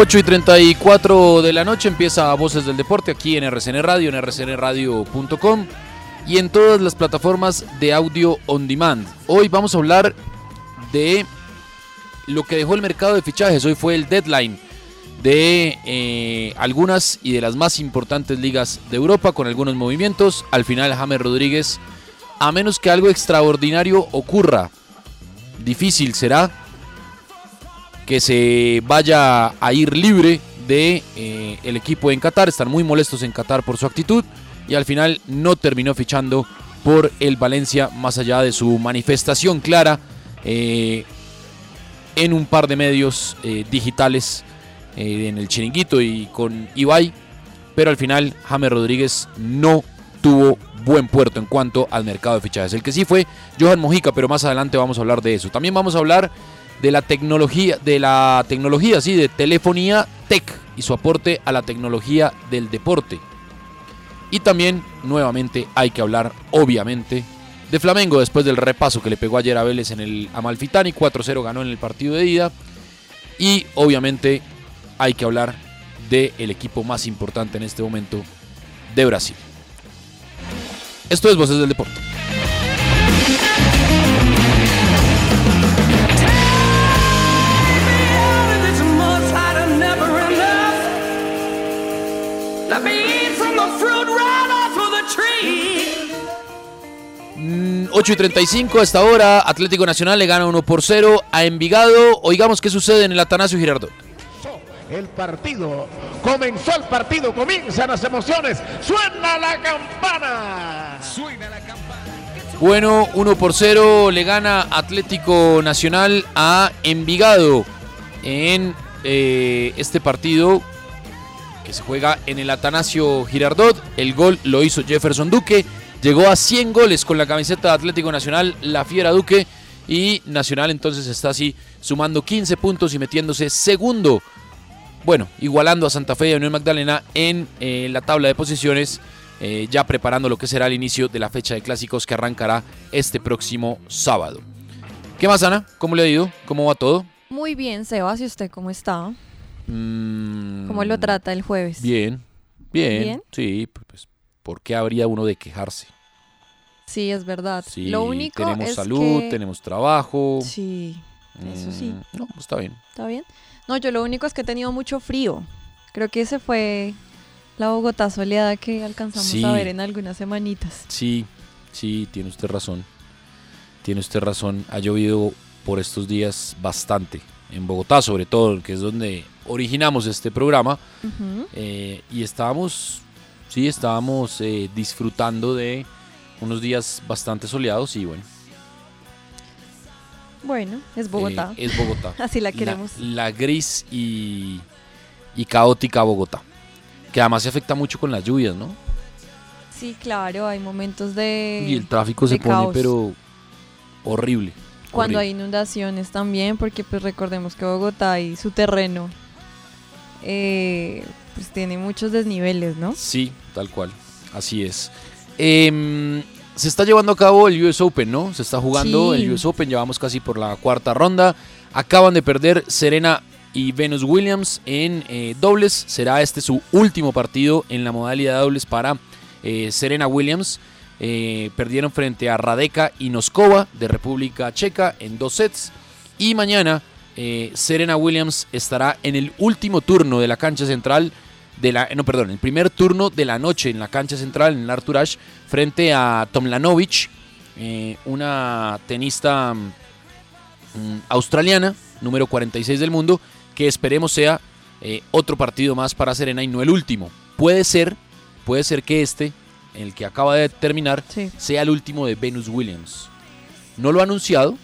Ocho y 34 de la noche empieza Voces del Deporte aquí en RCN Radio, en rcnradio.com y en todas las plataformas de audio on demand. Hoy vamos a hablar de lo que dejó el mercado de fichajes. Hoy fue el deadline de eh, algunas y de las más importantes ligas de Europa con algunos movimientos. Al final James Rodríguez, a menos que algo extraordinario ocurra, difícil será que se vaya a ir libre de eh, el equipo en Qatar. Están muy molestos en Qatar por su actitud y al final no terminó fichando por el Valencia más allá de su manifestación clara eh, en un par de medios eh, digitales en el chiringuito y con Ibai. Pero al final James Rodríguez no tuvo buen puerto en cuanto al mercado de fichajes. El que sí fue Johan Mojica, pero más adelante vamos a hablar de eso. También vamos a hablar de la tecnología, de la tecnología, sí, de telefonía tech y su aporte a la tecnología del deporte. Y también, nuevamente, hay que hablar, obviamente, de Flamengo después del repaso que le pegó ayer a Vélez en el Amalfitani, 4-0 ganó en el partido de ida. Y obviamente hay que hablar del equipo más importante en este momento de Brasil. Esto es Voces del Deporte. 8 y 35 hasta ahora, Atlético Nacional le gana 1 por 0 a Envigado. Oigamos qué sucede en el Atanasio Girardot. El partido, comenzó el partido, comienzan las emociones, suena la campana. Suena la campana. Bueno, 1 por 0 le gana Atlético Nacional a Envigado en eh, este partido que se juega en el Atanasio Girardot. El gol lo hizo Jefferson Duque. Llegó a 100 goles con la camiseta de Atlético Nacional, la Fiera Duque. Y Nacional entonces está así sumando 15 puntos y metiéndose segundo. Bueno, igualando a Santa Fe y a Unión Magdalena en eh, la tabla de posiciones. eh, ya preparando lo que será el inicio de la fecha de clásicos que arrancará este próximo sábado. ¿Qué más, Ana? ¿Cómo le ha ido? ¿Cómo va todo? Muy bien, Sebas, ¿y usted cómo está? Mm, ¿Cómo lo trata el jueves? Bien, bien. ¿Bien? Sí, pues, ¿por qué habría uno de quejarse? Sí, es verdad. Sí, lo único tenemos es salud, que- tenemos trabajo. Sí, eso sí. Mm, No, está bien. ¿Está bien? No, yo lo único es que he tenido mucho frío. Creo que ese fue la Bogotá soleada que alcanzamos Sí. a ver en algunas semanitas. Sí, sí, tiene usted razón. Tiene usted razón. Ha llovido por estos días bastante. En Bogotá, sobre todo, que es donde originamos este programa. Eh, y estábamos, sí, estábamos eh, disfrutando de unos días bastante soleados y bueno. Bueno, es Bogotá. eh, es Bogotá. Así la queremos. La, gris y, y caótica Bogotá. que además se afecta mucho con las lluvias, ¿no? Sí, claro, hay momentos de. Y el tráfico se pone, caos. pero horrible. Cuando hay inundaciones también, porque pues recordemos que Bogotá y su terreno eh, pues tiene muchos desniveles, ¿no? Sí, tal cual. Así es. Em, se está llevando a cabo el US Open, ¿no? Se está jugando Sí. el US Open, llevamos casi por la cuarta ronda. Acaban de perder Serena y Venus Williams en eh, dobles. Será este su último partido en la modalidad de dobles para eh, Serena Williams. Eh, perdieron frente a Radeka y Noskova de República Checa en dos sets. Y mañana eh, Serena Williams estará en el último turno de la cancha central de la, no, perdón, el primer turno de la noche en la cancha central, en el Arthur Ashe, frente a Tomlanovic, eh, una tenista mm, australiana, número 46 del mundo, que esperemos sea eh, otro partido más para Serena y no el último. Puede ser, puede ser que este, el que acaba de terminar, sea el último de Venus Williams. No lo ha anunciado,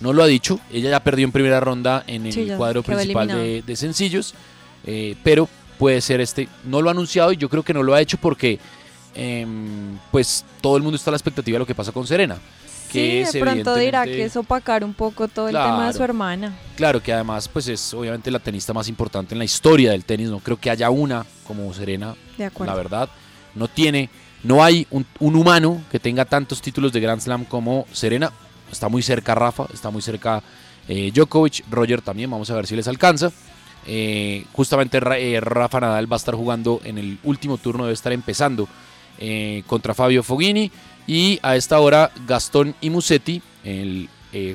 no lo ha dicho. Ella ya perdió en primera ronda en el Sí, cuadro principal de, sencillos, eh, pero puede ser este. No lo ha anunciado y yo creo que no lo ha hecho porque, em, pues, todo el mundo está a la expectativa de lo que pasa con Serena. Que sí, de pronto dirá que es opacar un poco todo el tema de su Claro. hermana. Claro que además pues es obviamente la tenista más importante en la historia del tenis. No creo que haya una como Serena. De acuerdo. La verdad. No tiene, no hay un, un humano que tenga tantos títulos de Grand Slam como Serena. Está muy cerca Rafa, está muy cerca eh, Djokovic, Roger también. Vamos a ver si les alcanza. Eh, justamente eh, Rafa Nadal va a estar jugando en el último turno, debe estar empezando eh, contra Fabio Foghini. Y a esta hora Gastón y Musetti, el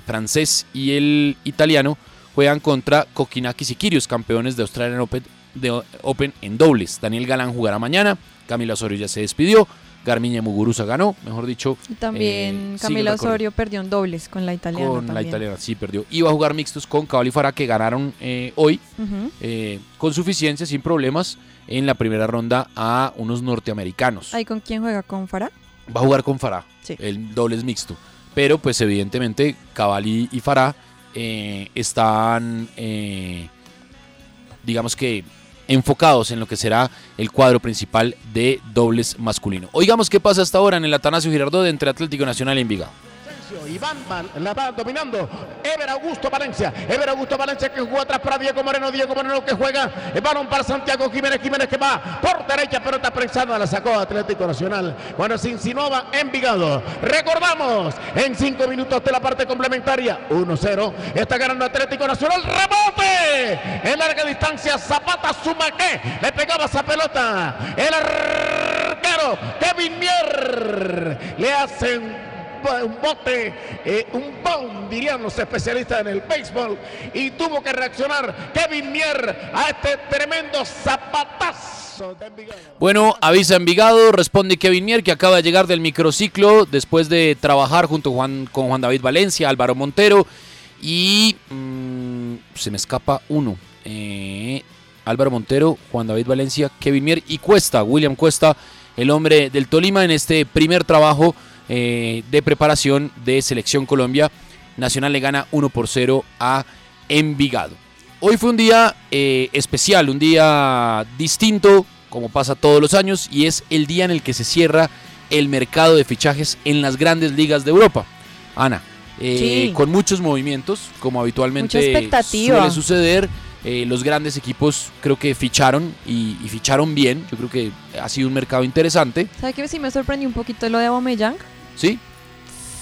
francés y el italiano, juegan contra Kokinakis y Kyrgios, campeones de Australian Open, de Open en dobles. Daniel Galán jugará mañana, Camila Osorio ya se despidió, Garmiña Muguruza ganó, mejor dicho. Y también eh, Camila Osorio perdió en dobles con la italiana. con la italiana, sí, perdió. Iba a jugar mixtos con Cabal y Farah, que ganaron eh, hoy eh, con suficiencia, sin problemas, en la primera ronda a unos norteamericanos. ¿Ahí con quién juega? ¿Con Farah? Va a jugar con Farah, Sí. el doble es mixto. Pero pues evidentemente Cabal y, y Farah están, digamos que, enfocados en lo que será el cuadro principal de dobles masculino. Oigamos qué pasa hasta ahora en el Atanasio Girardot entre Atlético Nacional y Envigado. Iván Van- la va dominando. Ever Augusto Valencia. Ever Augusto Valencia que juega atrás para Diego Moreno. Diego Moreno que juega. El balón para Santiago Jiménez. Jiménez que va por derecha. Pelota prensada. La sacó Atlético Nacional. Cuando se insinuaba Envigado. Recordamos. En cinco minutos de la parte complementaria. 1-0. Está ganando Atlético Nacional. Rebote. En larga distancia. Zapata Sumaque. Le pegaba esa pelota. El arquero Kevin Mier. Le hacen un bote, eh, un bomb, dirían los especialistas en el béisbol, y tuvo que reaccionar Kevin Mier a este tremendo zapatazo de Envigado. Bueno, avisa Envigado, responde Kevin Mier, que acaba de llegar del microciclo después de trabajar junto con Juan David Valencia, Álvaro Montero y mm, se me escapa uno. Eh, Álvaro Montero, Juan David Valencia, Kevin Mier y Cuesta, William Cuesta, el hombre del Tolima en este primer trabajo eh, de preparación de Selección Colombia. Nacional le gana 1 por 0 a Envigado. Hoy fue un día eh, especial, un día distinto, como pasa todos los años, y es el día en el que se cierra el mercado de fichajes en las grandes ligas de Europa. Ana, eh, Sí. con muchos movimientos, como habitualmente suele suceder. eh, los grandes equipos creo que ficharon y, y ficharon bien. Yo creo que ha sido un mercado interesante. ¿Sabe que sí me sorprendió un poquito lo de Aubameyang? ¿Sí?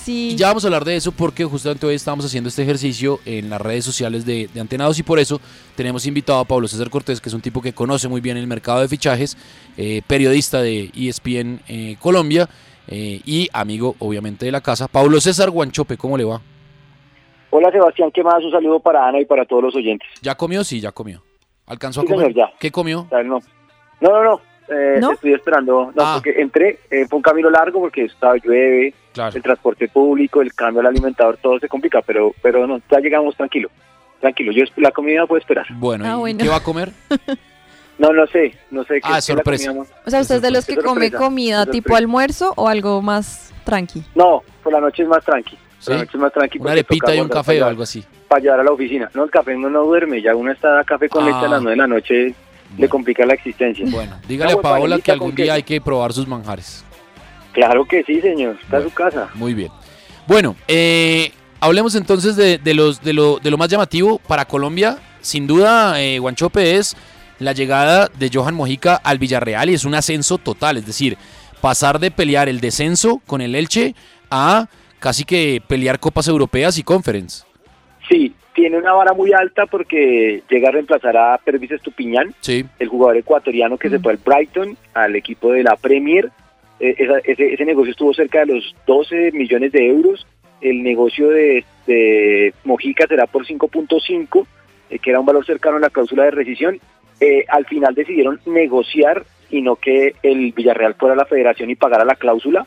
Sí. Y ya vamos a hablar de eso porque justamente hoy estamos haciendo este ejercicio en las redes sociales de, de Antenados y por eso tenemos invitado a Pablo César Cortés, que es un tipo que conoce muy bien el mercado de fichajes, eh, periodista de ESPN eh, Colombia eh, y amigo obviamente de la casa. Pablo César Guanchope, ¿cómo le va? Hola Sebastián, ¿qué más? Un saludo para Ana y para todos los oyentes. ¿Ya comió? Sí, ya comió. ¿Alcanzó Sí, a comer? señor, ya. ¿Qué comió? No, no, no. Eh, ¿No? Estoy esperando. No, Ah. porque entré, eh, fue un camino largo porque estaba llueve, Claro. el transporte público, el cambio al alimentador, todo se complica, pero pero no, ya llegamos tranquilo. Tranquilo, yo la comida puedo esperar. Bueno, Ah, ¿y bueno. qué va a comer? No, no sé, no sé qué Ah, qué sorpresa. O sea, ¿usted es de los que come comida tipo almuerzo o algo más tranqui? No, por la noche es más tranqui. ¿Sí? Por la noche es más tranqui. Una arepita y un café o algo así. Para llevar a la oficina. No, el café no, no duerme, ya uno está a café con Ah. leche a las 9 de la noche. Le complica la existencia. Bueno, dígale a Paola que algún día hay que probar sus manjares. Claro que sí, señor. Está en su casa. Muy bien. Bueno, eh, hablemos entonces de, de los, de, lo, de lo más llamativo para Colombia. Sin duda, eh, Guanchope es la llegada de Johan Mojica al Villarreal y es un ascenso total. Es decir, pasar de pelear el descenso con el Elche a casi que pelear Copas Europeas y Conference. Sí, tiene una vara muy alta porque llega a reemplazar a Pervis Estupiñán, Sí. el jugador ecuatoriano que se fue al Brighton, al equipo de la Premier. Eh, esa- ese, ese negocio estuvo cerca de los 12 millones de euros. El negocio de, de Mojica será por 5.5, eh, que era un valor cercano a la cláusula de rescisión. Eh, al final decidieron negociar y no que el Villarreal fuera a la federación y pagara la cláusula,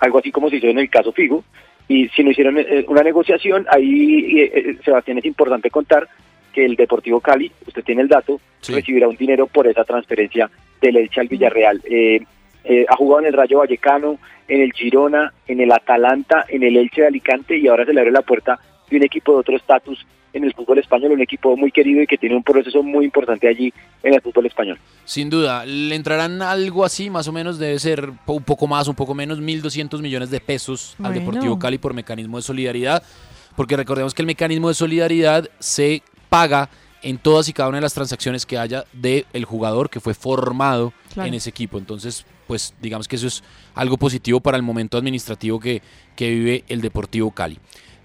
algo así como se hizo en el caso Figo. Y si no hicieron eh, una negociación, ahí, eh, eh, Sebastián, es importante contar que el Deportivo Cali, usted tiene el dato, recibirá un dinero por esa transferencia del Elche al Villarreal. Eh, eh, ha jugado en el Rayo Vallecano, en el Girona, en el Atalanta, en el Elche de Alicante y ahora se le abre la puerta de un equipo de otro estatus en el fútbol español, un equipo muy querido y que tiene un proceso muy importante allí en el fútbol español. Sin duda, le entrarán algo así, más o menos debe ser un poco más, un poco menos, 1.200 millones de pesos al Bueno. Deportivo Cali por mecanismo de solidaridad, porque recordemos que el mecanismo de solidaridad se paga en todas y cada una de las transacciones que haya del jugador que fue formado Claro. en ese equipo. Entonces, pues digamos que eso es algo positivo para el momento administrativo que, que vive el Deportivo Cali.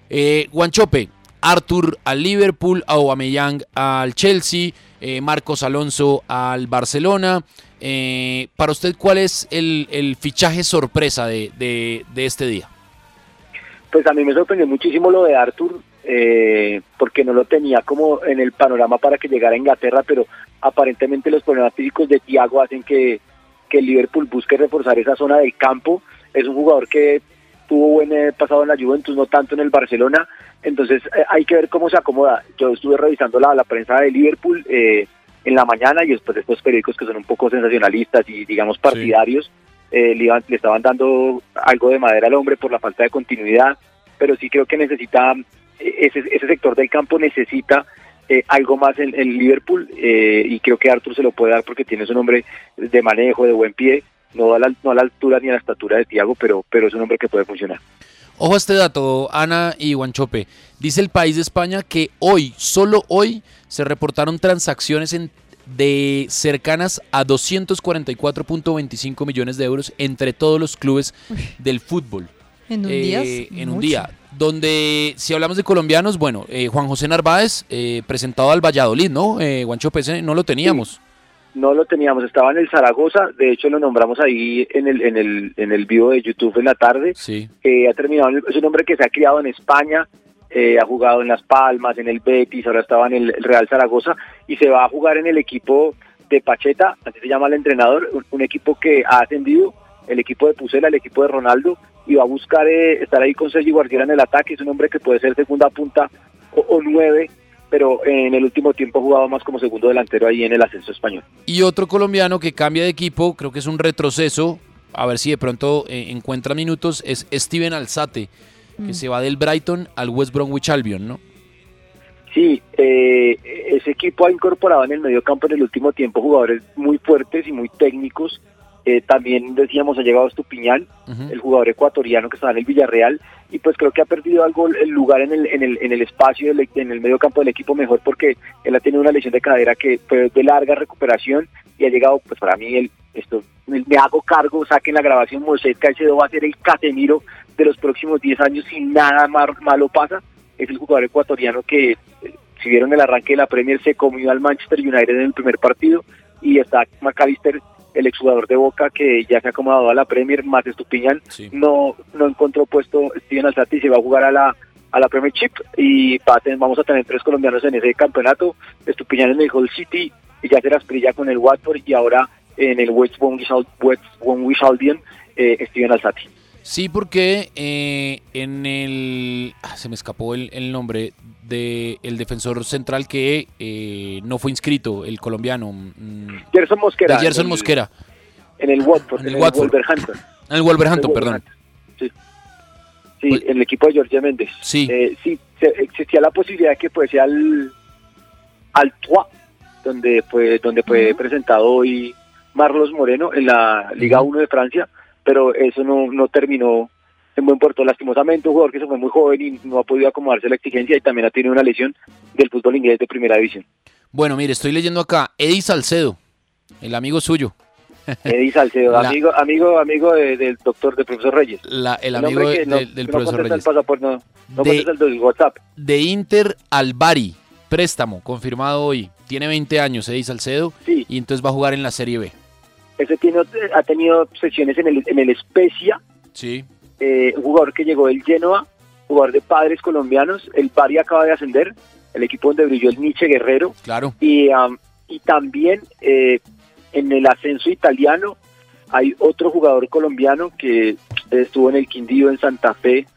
Eh, Guanchope, Arthur al Liverpool, Aubameyang al Chelsea, eh, Marcos Alonso al Barcelona. Eh, para usted, ¿cuál es el, fichaje sorpresa de, este día? Pues a mí me sorprendió muchísimo lo de Arthur, eh, porque no lo tenía como en el panorama para que llegara a Inglaterra, pero aparentemente los problemas físicos de Thiago hacen que, que Liverpool busque reforzar esa zona del campo. Es un jugador que tuvo buen eh, pasado en la Juventus, no tanto en el Barcelona, entonces eh, hay que ver cómo se acomoda. Yo estuve revisando la, la prensa de Liverpool eh, en la mañana y después de estos periódicos que son un poco sensacionalistas y digamos partidarios, eh, le, iban- le estaban dando algo de madera al hombre por la falta de continuidad, pero sí creo que necesita, eh, ese, ese sector del campo necesita eh, algo más en, en Liverpool eh, y creo que Arthur se lo puede dar porque tiene un hombre de manejo, de buen pie, no a la, no a la altura ni a la estatura de Thiago, pero, pero es un hombre que puede funcionar. Ojo a este dato, Ana y Guanchope. Dice el país de España que hoy, solo hoy, se reportaron transacciones en- de cercanas a 244.25 millones de euros entre todos los clubes del fútbol. En un Eh, día. es en un día. Donde, si hablamos de colombianos, bueno, eh, Juan José Narváez, eh, presentado al Valladolid, ¿no? Eh, Guanchope, ese no lo teníamos. No lo teníamos, estaba en el Zaragoza, de hecho lo nombramos ahí en el, en el, en el vivo de YouTube en la tarde. Sí. Eh, ha terminado, en el- es un hombre que se ha criado en España, eh, ha jugado en Las Palmas, en el Betis, ahora estaba en el, Real Zaragoza y se va a jugar en el equipo de Pacheta, así se llama el entrenador, un, un equipo que ha ascendido, el equipo de Pusela, el equipo de Ronaldo, y va a buscar eh, estar ahí con Sergi Guardiola en el ataque, es un hombre que puede ser segunda punta o, o nueve, pero en el último tiempo ha jugado más como segundo delantero ahí en el ascenso español. Y otro colombiano que cambia de equipo, creo que es un retroceso, a ver si de pronto eh, encuentra minutos, es Steven Alzate, que Mm. se va del Brighton al West Bromwich Albion, ¿no? Sí, eh, ese equipo ha incorporado en el medio campo en el último tiempo jugadores muy fuertes y muy técnicos. Eh, también decíamos ha llegado Estupiñán, el jugador ecuatoriano que estaba en el Villarreal, y pues creo que ha perdido algo el lugar en el, en el, en el espacio, del- en el medio campo del equipo mejor porque él ha tenido una lesión de cadera que fue de larga recuperación y ha llegado, pues para mí, el, esto me me hago cargo, saquen la grabación, Moisés Caicedo va a ser el Casemiro de los próximos 10 años si nada mar- malo pasa. Es el jugador ecuatoriano que, eh, si vieron el arranque de la Premier, se comió al Manchester United en el primer partido y está McAllister, el exjugador de Boca que ya se ha acomodado a la Premier, más Estupiñán, no, no encontró puesto Steven Alzate y se va a jugar a la a la Premier Chip y vamos a tener tres colombianos en ese campeonato, Estupiñán en el Hull City, y ya se las brilla con el Watford y ahora en el West Bromwich Albion, eh, Steven Alzate. Sí, porque eh, en el... ah, se me escapó el, el nombre de el defensor central que eh, no fue inscrito, el colombiano. mm, Gerson Mosquera. de Gerson en el- Mosquera. En el Watford, En en el el, Watford. Wolverhampton. En el Wolverhampton, El perdón. Sí, sí en el equipo de Georgia Méndez. Sí. Eh, sí, existía la posibilidad de que fuese al, al Troyes, donde fue, donde fue presentado hoy Marlos Moreno en la Liga 1 de Francia, pero eso no, no terminó en buen puerto. Lastimosamente, un jugador que se fue muy joven y no ha podido acomodarse a la exigencia y también ha tenido una lesión del fútbol inglés de primera división. Bueno, mire, estoy leyendo acá, Eddie Salcedo, el amigo suyo. Eddie Salcedo, La- amigo, amigo, amigo de- del doctor, del profesor Reyes. La- el hombre amigo de- no- del, del no profesor contesta Reyes. el pasaporte, no, no De- el del WhatsApp. De Inter al Bari, préstamo, confirmado hoy. Tiene 20 años, Eddie Salcedo, y entonces va a jugar en la Serie B. Ese tiene, ha tenido sesiones en el, en el Spezia, Sí. eh, un jugador que llegó del Genoa, jugador de padres colombianos, el Bari acaba de ascender, el equipo donde brilló el Nietzsche Guerrero, Claro. y, am, y también eh, en el ascenso italiano hay otro jugador colombiano que estuvo en el Quindío en Santa Fe,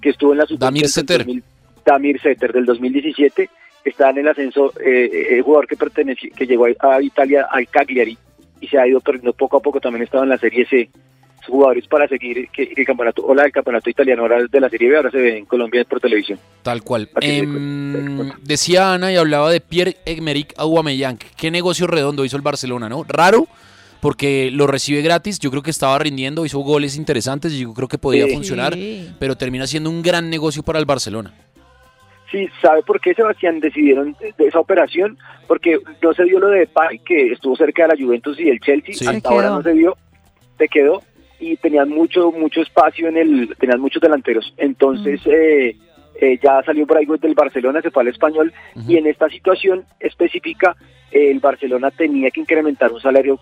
que estuvo en la Damir Setter. Damir Setter del 2017, está en el ascenso, eh, eh, el jugador que perteneció, que llegó a, a Italia al Cagliari y se ha ido perdiendo poco a poco, también estaba en la Serie C. Jugadores para seguir el campeonato, o la del campeonato italiano, ahora de la Serie B, ahora se ve en Colombia por televisión. Tal cual. Em, decía Ana y hablaba de Pierre-Emerick Aubameyang. Qué negocio redondo hizo el Barcelona, ¿no? Raro, porque lo recibe gratis. Yo creo que estaba rindiendo, hizo goles interesantes y yo creo que podía Sí. funcionar, pero termina siendo un gran negocio para el Barcelona. Sí, ¿sabe por qué, Sebastián, decidieron de esa operación? Porque no se dio lo de Depay, que estuvo cerca de la Juventus y el Chelsea, Sí. hasta ahora no se dio, se quedó, y tenían mucho mucho espacio en el, tenían muchos delanteros. Entonces, eh, eh, ya salió por ahí del Barcelona, se fue al Español, y en esta situación específica, eh, el Barcelona tenía que incrementar un salario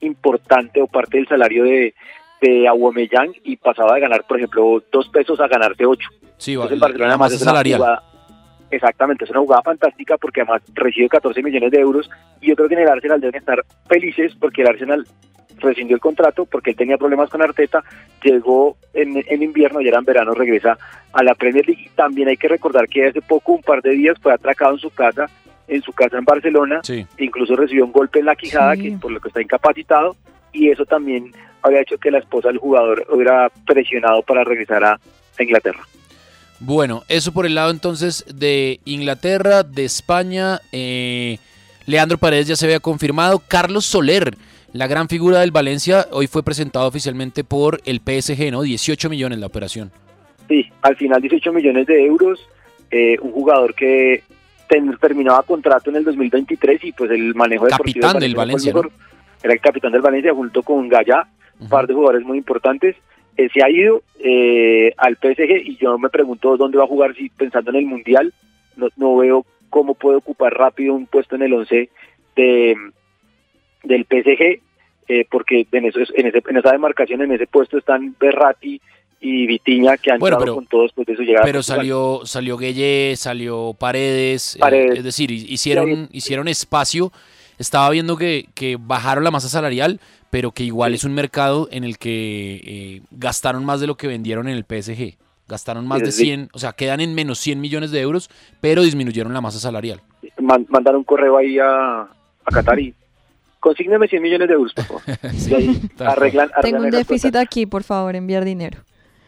importante o parte del salario de, de Aubameyang y pasaba de ganar, por ejemplo, dos pesos a ganarte ocho. Sí, va- Entonces, el Barcelona además es una salarial. jugada- exactamente, es una jugada fantástica porque además recibe 14 millones de euros y yo creo que en el Arsenal deben estar felices porque el Arsenal rescindió el contrato porque él tenía problemas con Arteta, llegó en, en invierno y era en verano, regresa a la Premier League. Y también hay que recordar que hace poco, un par de días, fue atracado en su casa, en su casa en Barcelona, Sí. incluso recibió un golpe en la quijada, Sí. que por lo que está incapacitado, y eso también había hecho que la esposa del jugador hubiera presionado para regresar a a Inglaterra. Bueno, eso por el lado entonces de Inglaterra, de España. eh, Leandro Paredes ya se había confirmado. Carlos Soler, la gran figura del Valencia, hoy fue presentado oficialmente por el PSG, ¿no? 18 millones la operación. Sí, al final 18 millones de euros, eh, un jugador que ten- terminaba contrato en el 2023 y pues el manejo deportivo Capitán del no Valencia, mejor. Era el capitán del Valencia junto con Gaya, un par de jugadores muy importantes. Eh, se ha ido eh, al PSG y yo me pregunto dónde va a jugar si pensando en el Mundial. No, no veo cómo puede ocupar rápido un puesto en el 11 de, del PSG, eh, porque en, eso, en, ese- en esa demarcación, en ese puesto están Berratti y Vitiña, que han Bueno, pero- con todos después de su llegada. Pero salió, salió Gueye, salió Paredes, eh, Paredes. es decir, hi- hicieron, hicieron espacio. Estaba viendo que, que bajaron la masa salarial, pero que igual es un mercado en el que eh, gastaron más de lo que vendieron en el PSG. Gastaron más Sí, de sí. 100, o sea, quedan en menos 100 millones de euros, pero disminuyeron la masa salarial. Man- mandar un correo ahí a, a Qatar y consígneme 100 millones de euros, por favor. Ahí tal arreglan, Tengo arreglan un déficit aquí, por favor, enviar dinero.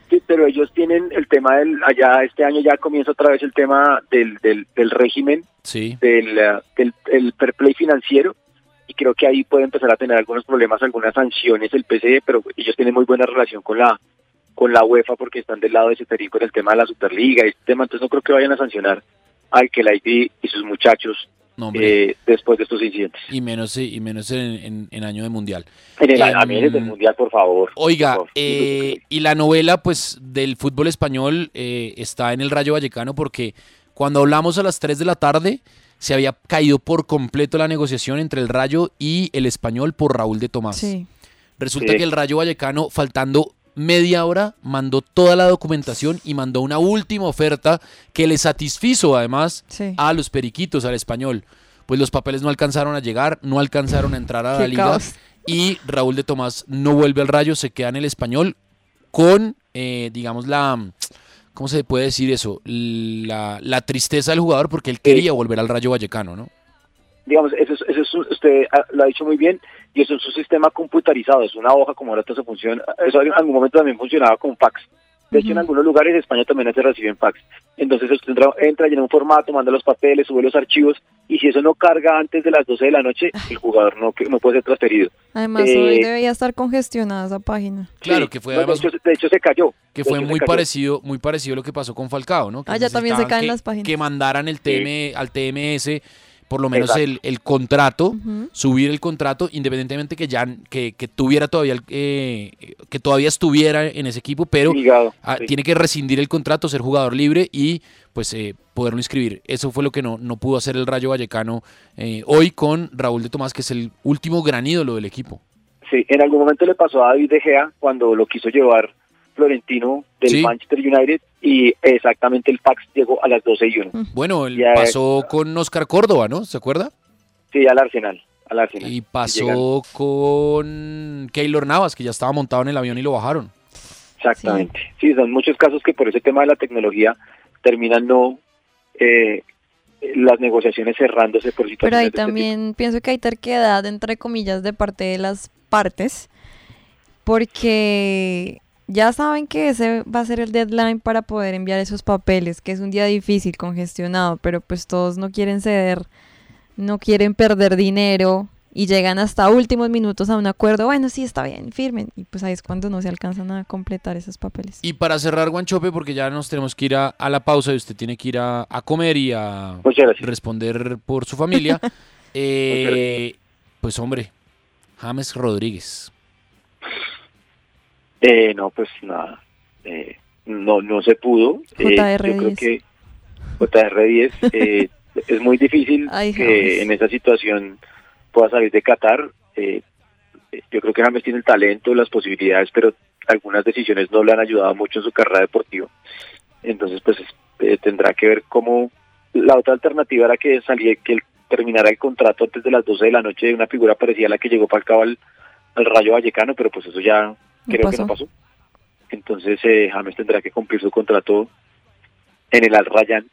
Sí, pero ellos tienen el tema del, allá este año ya comienza otra vez el tema del, del, del régimen, Sí. del, del el fair play financiero, y creo que ahí puede empezar a tener algunos problemas, algunas sanciones el PCE, pero ellos tienen muy buena relación con la con la UEFA porque están del lado de Ceferín con el tema de la Superliga y este tema, entonces no creo que vayan a sancionar al que la y sus muchachos No, eh, después de estos incidentes. Y menos, y menos en, en- en año de mundial. En el, Em, a mí desde el Mundial, por favor. Oiga, por favor. eh, y la novela pues del fútbol español eh, está en el Rayo Vallecano porque cuando hablamos a las 3 de la tarde se había caído por completo la negociación entre el Rayo y el español por Raúl de Tomás. Sí. Resulta Sí. que el Rayo Vallecano, faltando media hora, mandó toda la documentación y mandó una última oferta que le satisfizo además Sí. a los periquitos, al español. Pues los papeles no alcanzaron a llegar, no alcanzaron a entrar a la liga caos. y Raúl de Tomás no vuelve al Rayo, se queda en el español con, eh, digamos, la... ¿Cómo se puede decir eso? La, la tristeza del jugador porque él quería volver al Rayo Vallecano, ¿no? digamos, eso es, eso es usted lo ha dicho muy bien, y eso es un sistema computarizado, es una hoja como ahora todo se funciona, eso en algún momento también funcionaba con fax, De hecho, en algunos lugares de España también se reciben fax. Entonces usted entra, entra, llena un formato, manda los papeles, sube los archivos y si eso no carga antes de las 12 de la noche, el jugador no, no puede ser transferido. Además, Eh, hoy debería estar congestionada esa página. Claro, que fue no, de, además hecho, de hecho se cayó. que fue muy parecido, muy parecido a lo que pasó con Falcao, ¿no? Que Ah, ya también se caen que- las páginas. Que mandaran el TM, al TMS por lo menos el, el contrato, subir el contrato, independientemente que ya que, que tuviera todavía el- eh, que todavía estuviera en ese equipo, pero Ligado, ah, sí. tiene que rescindir el contrato, ser jugador libre y pues eh, poderlo inscribir. Eso fue lo que no, no pudo hacer el Rayo Vallecano eh, hoy con Raúl de Tomás, que es el último gran ídolo del equipo. Sí, en algún momento le pasó a David De Gea cuando lo quiso llevar Florentino del Sí. Manchester United y exactamente el fax llegó a las 12 y 1. Bueno, el- pasó con Oscar Córdoba, ¿no? ¿Se acuerda? Sí, al Arsenal. Al Arsenal. Y pasó con Keylor Navas, que ya estaba montado en el avión y lo bajaron. Exactamente. Sí. son muchos casos que por ese tema de la tecnología terminan no eh, las negociaciones cerrándose por situaciones Pero ahí de este tipo. también pienso que hay terquedad, entre comillas, de parte de las partes, porque ya saben que ese va a ser el deadline para poder enviar esos papeles, que es un día difícil, congestionado, pero pues todos no quieren ceder, no quieren perder dinero y llegan hasta últimos minutos a un acuerdo, bueno, sí, está bien, firmen, y pues ahí es cuando no se alcanzan a completar esos papeles. Y para cerrar, Guanchope, porque ya nos tenemos que ir a, a la pausa y usted tiene que ir a, a comer y a responder por su familia. eh, pues hombre, James Rodríguez. Eh, no, pues nada. Eh, no, no se pudo. Eh, JR10. yo creo que JR10 eh, es muy difícil Ay, que en esa situación pueda salir de Qatar. Yo creo que James tiene el talento, las posibilidades, pero algunas decisiones no le han ayudado mucho en su carrera deportiva. Entonces, pues eh, tendrá que ver cómo la otra alternativa era que saliera, que él terminara el contrato antes de las 12 de la noche de una figura parecida a la que llegó Falcao al, al Rayo Vallecano, pero pues eso ya creo que no pasó. Entonces eh, James tendrá que cumplir su contrato en el Al Rayyan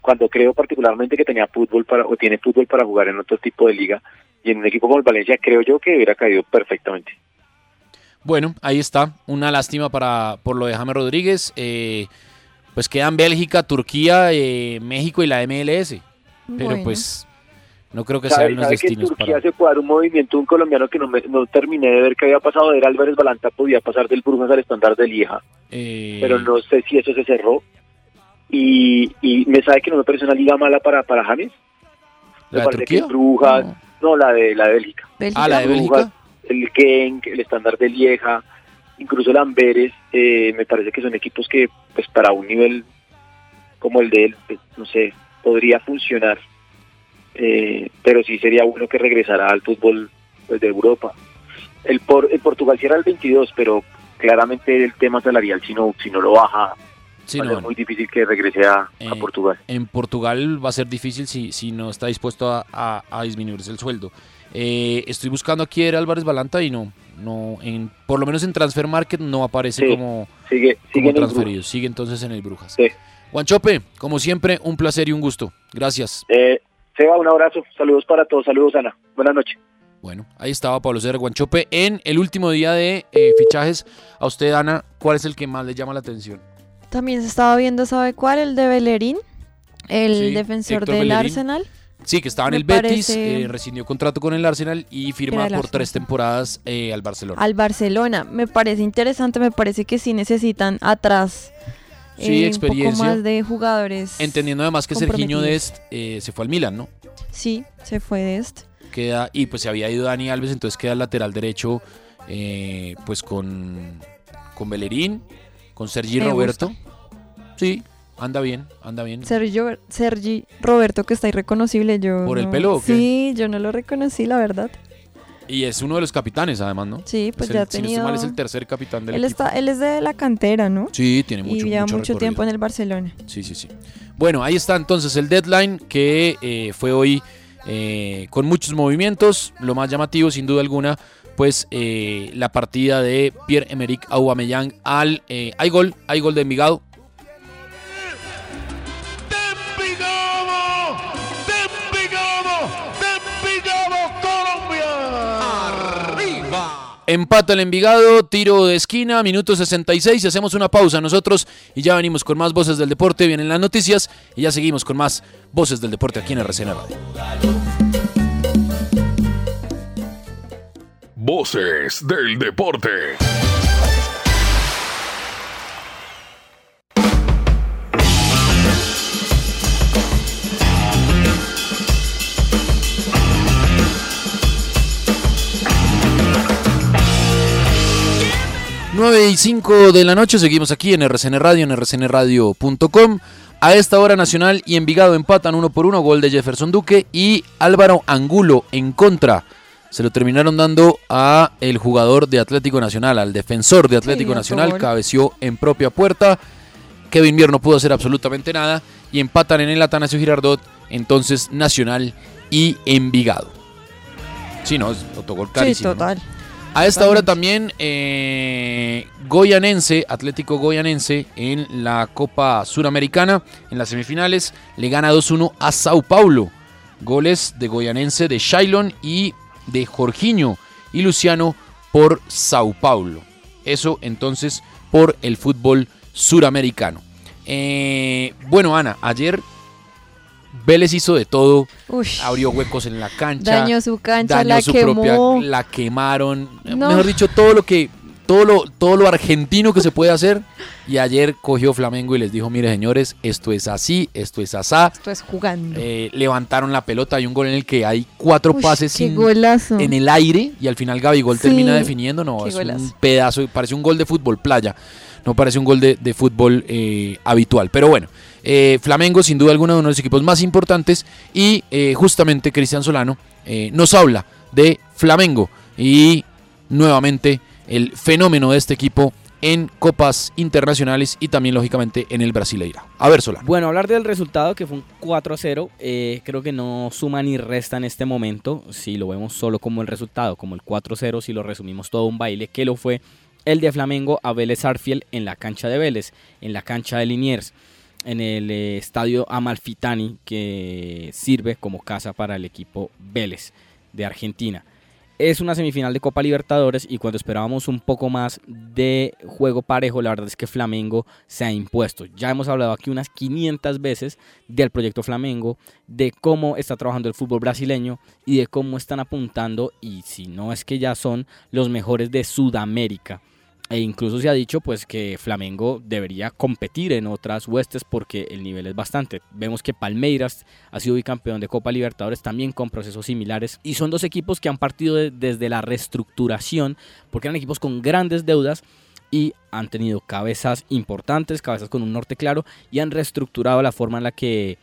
cuando creo particularmente que tenía fútbol para o tiene fútbol para jugar en otro tipo de liga y en un equipo como el Valencia creo yo que hubiera caído perfectamente. Bueno, ahí está. Una lástima para por lo de James Rodríguez. Eh, pues quedan Bélgica, Turquía, eh, México y la MLS. Pero Bueno. pues no creo que ¿Sabe, sean los sabe que en destinos Turquía para... se puede dar un movimiento un colombiano que no, me- no terminé de ver que había pasado era Álvarez Balanta podía pasar del Brujas al estándar de Lieja eh, pero no sé si eso se cerró y, y me sabe que no me parece una liga mala para, para James me ¿La de parece Turquía? que Brujas no. la de la de Bélgica Ah, la de Brujas, Bélgica. el Genk, el estándar de Lieja, incluso el Amberes, eh, me parece que son equipos que, pues para un nivel como el de él, pues, no sé, podría funcionar. Eh, pero sí sería bueno que regresara al fútbol pues, de Europa. El, por, el Portugal cierra el 22, pero claramente el tema salarial, si no, si no lo baja, Sí, va a no, ser muy difícil que regrese a, a Eh, Portugal. En Portugal va a ser difícil si, si no está dispuesto a, a- a disminuirse el sueldo. Eh, estoy buscando aquí a Álvarez Balanta y no, no en, por lo menos en Transfer Market no aparece Sí, como, sigue, sigue como transferido. Sigue entonces en el Brujas. Sí. Guanchope, como siempre, un placer y un gusto. Gracias. Eh, Seba, un abrazo, saludos para todos, saludos Ana, buenas noches. Bueno, ahí estaba Pablo César Guanchope en el último día de eh, fichajes. A usted, Ana, ¿cuál es el que más le llama la atención? También se estaba viendo, ¿sabe cuál? El de Bellerín, el Sí, defensor Héctor del Bellerín. Arsenal. Sí, que estaba en Me el Betis, parece- eh, rescindió contrato con el Arsenal y firma por Arsenal, tres temporadas eh, al Barcelona. al Barcelona. Me parece interesante, me parece que sí necesitan atrás Sí, eh, experiencia. un poco más de jugadores. Entendiendo además que Serginho comprometidos. Dest eh, se fue al Milan, ¿no? Sí, se fue de este. Queda, y pues se había ido Dani Alves, entonces queda el lateral derecho eh, pues con, con Bellerín, con Sergi Me Roberto. Sí, anda bien, anda bien. Sergio, Sergi Roberto, que está irreconocible. Yo ¿Por el pelo o qué? Sí, yo no lo reconocí, la verdad. Y es uno de los capitanes además, ¿no? Sí, pues Es ya el- ha si no estoy mal, tenido- es el tercer capitán del Él, equipo. está, él es de la cantera, ¿no? Sí, tiene mucho, y lleva mucho tiempo en el Barcelona. Sí, sí, sí. Bueno, ahí está entonces el deadline que eh, fue hoy eh, con muchos movimientos. Lo más llamativo, sin duda alguna, pues eh, la partida de Pierre-Emerick Aubameyang al... hay gol, hay gol de Envigado. Empata el Envigado, tiro de esquina, minuto 66 y hacemos una pausa nosotros y ya venimos con más voces del deporte, vienen las noticias y ya seguimos con más voces del deporte aquí en RCN Radio. Voces del deporte. Nueve y 5 de la noche, seguimos aquí en RCN Radio, en rcnradio.com. A esta hora Nacional y Envigado empatan uno por uno, gol de Jefferson Duque y Álvaro Angulo en contra. Se lo terminaron dando a el jugador de Atlético Nacional, al defensor de Atlético Sí, Nacional, cabeció en propia puerta. Kevin Mier no pudo hacer absolutamente nada y empatan en el Atanasio Girardot, entonces Nacional y Envigado. Sí, no, es autogol Sí. ¿no? A esta hora también eh, Goyanense, Atlético Goyanense en la Copa Suramericana, en las semifinales, le gana 2-1 a Sao Paulo. Goles de Goyanense de Shailon y de Jorginho y Luciano por Sao Paulo. Eso entonces por el fútbol suramericano. Eh, bueno, Ana, ayer Vélez hizo de todo, Ush. abrió huecos en la cancha, Dañó su cancha, dañó la su quemó. propia, la quemaron, No. mejor dicho, todo lo que todo lo todo lo argentino que se puede hacer y ayer cogió Flamengo y les dijo, "Mire, señores, esto es así, esto es asá." Esto es jugando. Eh, levantaron la pelota, hay un gol en el que hay cuatro pases qué sin- golazo. en el aire y al final Gabigol Sí, termina definiendo, no, es un pedazo, parece un gol de fútbol playa, no parece un gol de, de fútbol eh, habitual, pero bueno, eh, Flamengo sin duda alguna uno de los equipos más importantes y eh, justamente Cristian Solano eh, nos habla de Flamengo y nuevamente el fenómeno de este equipo en copas internacionales y también lógicamente en el Brasileira. A ver, Solano. Bueno, hablar del resultado que fue un 4-0, eh, creo que no suma ni resta en este momento, si lo vemos solo como el resultado, como el 4-0, si lo resumimos todo un baile, que lo fue el de Flamengo a Vélez Arfiel en la cancha de Vélez, en la cancha de Liniers, en el eh, estadio Amalfitani, que sirve como casa para el equipo Vélez de Argentina. Es una semifinal de Copa Libertadores y cuando esperábamos un poco más de juego parejo, la verdad es que Flamengo se ha impuesto. Ya hemos hablado aquí unas 500 veces del proyecto Flamengo, de cómo está trabajando el fútbol brasileño y de cómo están apuntando, y si no es que ya son los mejores de Sudamérica. E incluso se ha dicho pues que Flamengo debería competir en otras huestes porque el nivel es bastante. Vemos que Palmeiras ha sido bicampeón de Copa Libertadores también con procesos similares y son dos equipos que han partido de- desde la reestructuración porque eran equipos con grandes deudas y han tenido cabezas importantes, cabezas con un norte claro y han reestructurado la forma en la que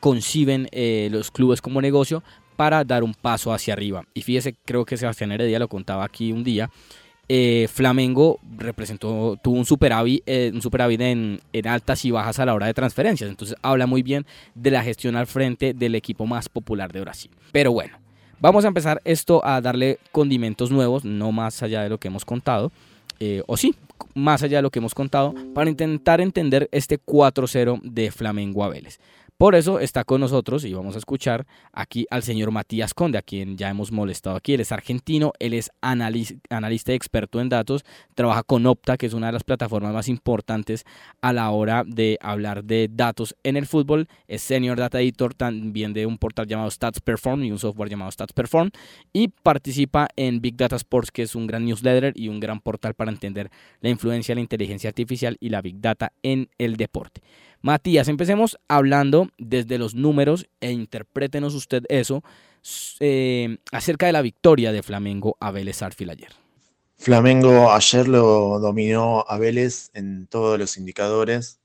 conciben eh, los clubes como negocio para dar un paso hacia arriba. Y fíjese, creo que Sebastián Heredia lo contaba aquí un día. Eh, Flamengo representó, tuvo un superávit, eh, un en altas y bajas a la hora de transferencias. Entonces habla muy bien de la gestión al frente del equipo más popular de Brasil. Pero bueno, vamos a empezar esto a darle condimentos nuevos, no más allá de lo que hemos contado. eh, o sí, más allá de lo que hemos contado, para intentar entender este 4-0 de Flamengo a Vélez. Por eso está con nosotros y vamos a escuchar aquí al señor Matías Conde, a quien ya hemos molestado aquí. Él es argentino, él es analis- analista experto en datos, trabaja con Opta, que es una de las plataformas más importantes a la hora de hablar de datos en el fútbol. Es senior data editor también de un portal llamado Stats Perform y un software llamado Stats Perform. Y participa en Big Data Sports, que es un gran newsletter y un gran portal para entender la influencia de la inteligencia artificial y la Big Data en el deporte. Matías, empecemos hablando desde los números e interprétenos usted eso eh, acerca de la victoria de Flamengo a Vélez Arfield ayer. Flamengo ayer lo dominó a Vélez en todos los indicadores.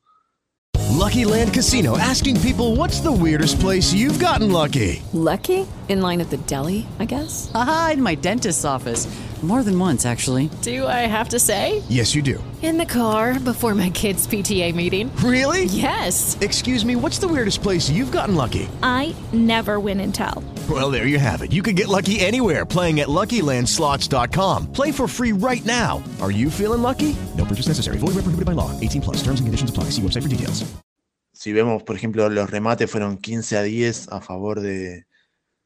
Lucky Land Casino asking people what's the weirdest place you've gotten lucky? Lucky? In line at the deli, I guess? Aha, in my dentist's office. More than once, actually. Do I have to say? Yes, you do. In the car before my kids' PTA meeting. Really? Yes. Excuse me, what's the weirdest place you've gotten lucky? I never win and tell. Well, there you have it. You can get lucky anywhere playing at LuckyLandSlots.com. Play for free right now. Are you feeling lucky? No purchase necessary. Void where prohibited by law. 18 plus. Terms and conditions apply. See website for details. Si vemos, por ejemplo, los remates fueron 15 a 10 a favor de,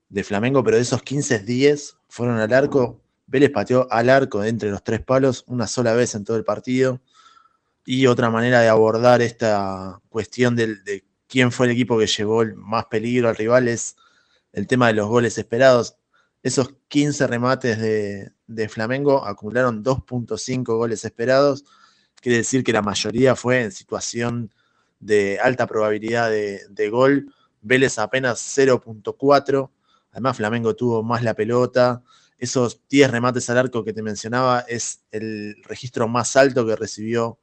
de Flamengo, pero de esos 15 a 10 fueron al arco Vélez pateó al arco entre los tres palos una sola vez en todo el partido. Y otra manera de abordar esta cuestión de, de quién fue el equipo que llevó más peligro al rival es el tema de los goles esperados. Esos 15 remates de, de Flamengo acumularon 2.5 goles esperados. Quiere decir que la mayoría fue en situación de alta probabilidad de, de gol. Vélez apenas 0.4. Además, Flamengo tuvo más la pelota. Esos 10 remates al arco que te mencionaba es el registro más alto que recibió